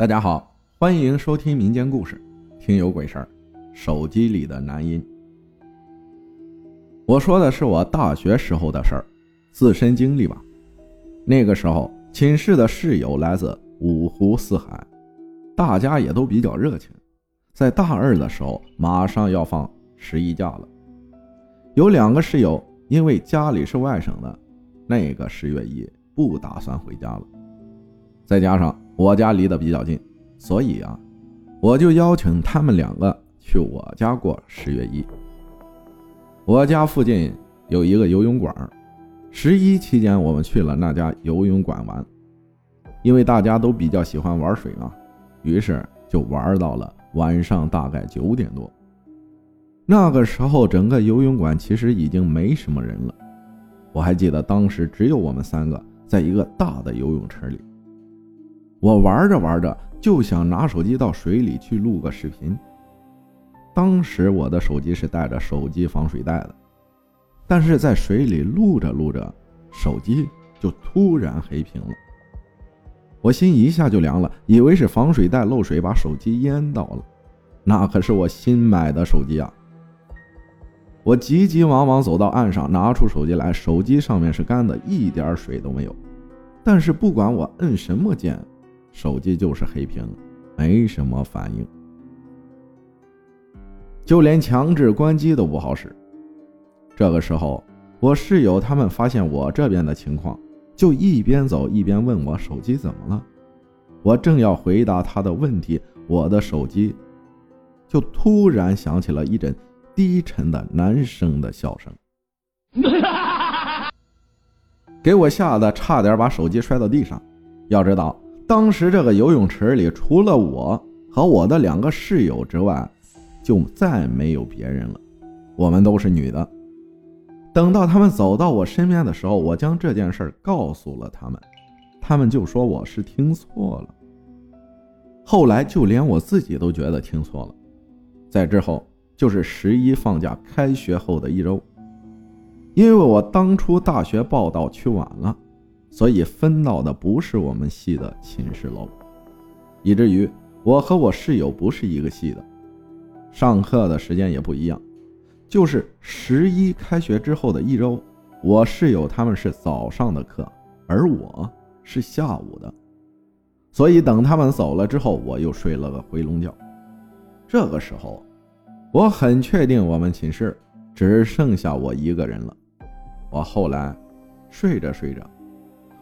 大家好，欢迎收听民间故事，听有鬼事儿。手机里的男音。我说的是我大学时候的事儿，自身经历吧。那个时候，寝室的室友来自五湖四海，大家也都比较热情。在大二的时候，马上要放十一假了，有两个室友因为家里是外省的，那个十月一不打算回家了。再加上我家离得比较近，所以啊，我就邀请他们两个去我家过十月一。我家附近有一个游泳馆，十一期间我们去了那家游泳馆玩，因为大家都比较喜欢玩水嘛，于是就玩到了晚上大概九点多。那个时候整个游泳馆其实已经没什么人了，我还记得当时只有我们三个在一个大的游泳池里。我玩着玩着就想拿手机到水里去录个视频。当时我的手机是带着手机防水袋的，但是在水里录着录着，手机就突然黑屏了。我心一下就凉了，以为是防水袋漏水把手机淹到了。那可是我新买的手机啊！我急急忙忙走到岸上，拿出手机来，手机上面是干的，一点水都没有。但是不管我摁什么键，手机就是黑屏，没什么反应。就连强制关机都不好使。这个时候，我室友他们发现我这边的情况，就一边走一边问我手机怎么了。我正要回答他的问题，我的手机就突然响起了一阵低沉的男生的笑声，给我吓得差点把手机摔到地上。要知道，当时这个游泳池里除了我和我的两个室友之外，就再没有别人了，我们都是女的。等到他们走到我身边的时候，我将这件事告诉了他们，他们就说我是听错了。后来就连我自己都觉得听错了。在之后就是十一放假开学后的一周，因为我当初大学报到去晚了，所以分到的不是我们系的寝室楼，以至于我和我室友不是一个系的。上课的时间也不一样，就是十一开学之后的一周，我室友他们是早上的课，而我是下午的，所以等他们走了之后，我又睡了个回笼觉。这个时候，我很确定我们寝室只剩下我一个人了。我后来睡着睡着，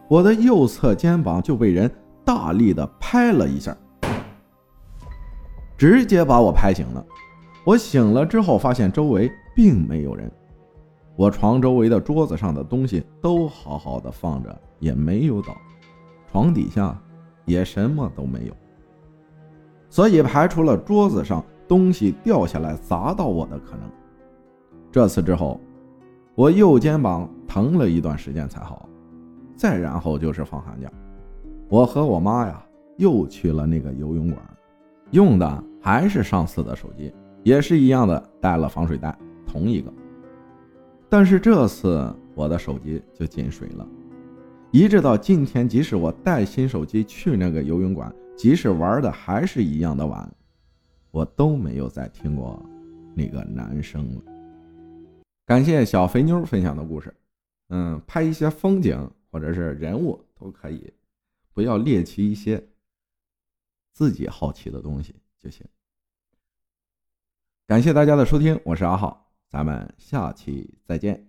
我的右侧肩膀就被人大力的拍了一下。直接把我拍醒了。我醒了之后，发现周围并没有人，我床周围的桌子上的东西都好好的放着，也没有倒，床底下也什么都没有，所以排除了桌子上东西掉下来砸到我的可能。这次之后，我右肩膀疼了一段时间才好。再然后就是放寒假，我和我妈呀又去了那个游泳馆。用的还是上次的手机，也是一样的带了防水袋，同一个。但是这次我的手机就进水了，一直到今天，即使我带新手机去那个游泳馆，即使玩的还是一样的晚，我都没有再听过那个男生了。感谢小肥妞分享的故事，嗯，拍一些风景或者是人物都可以，不要猎奇一些。自己好奇的东西就行。感谢大家的收听，我是阿浩，咱们下期再见。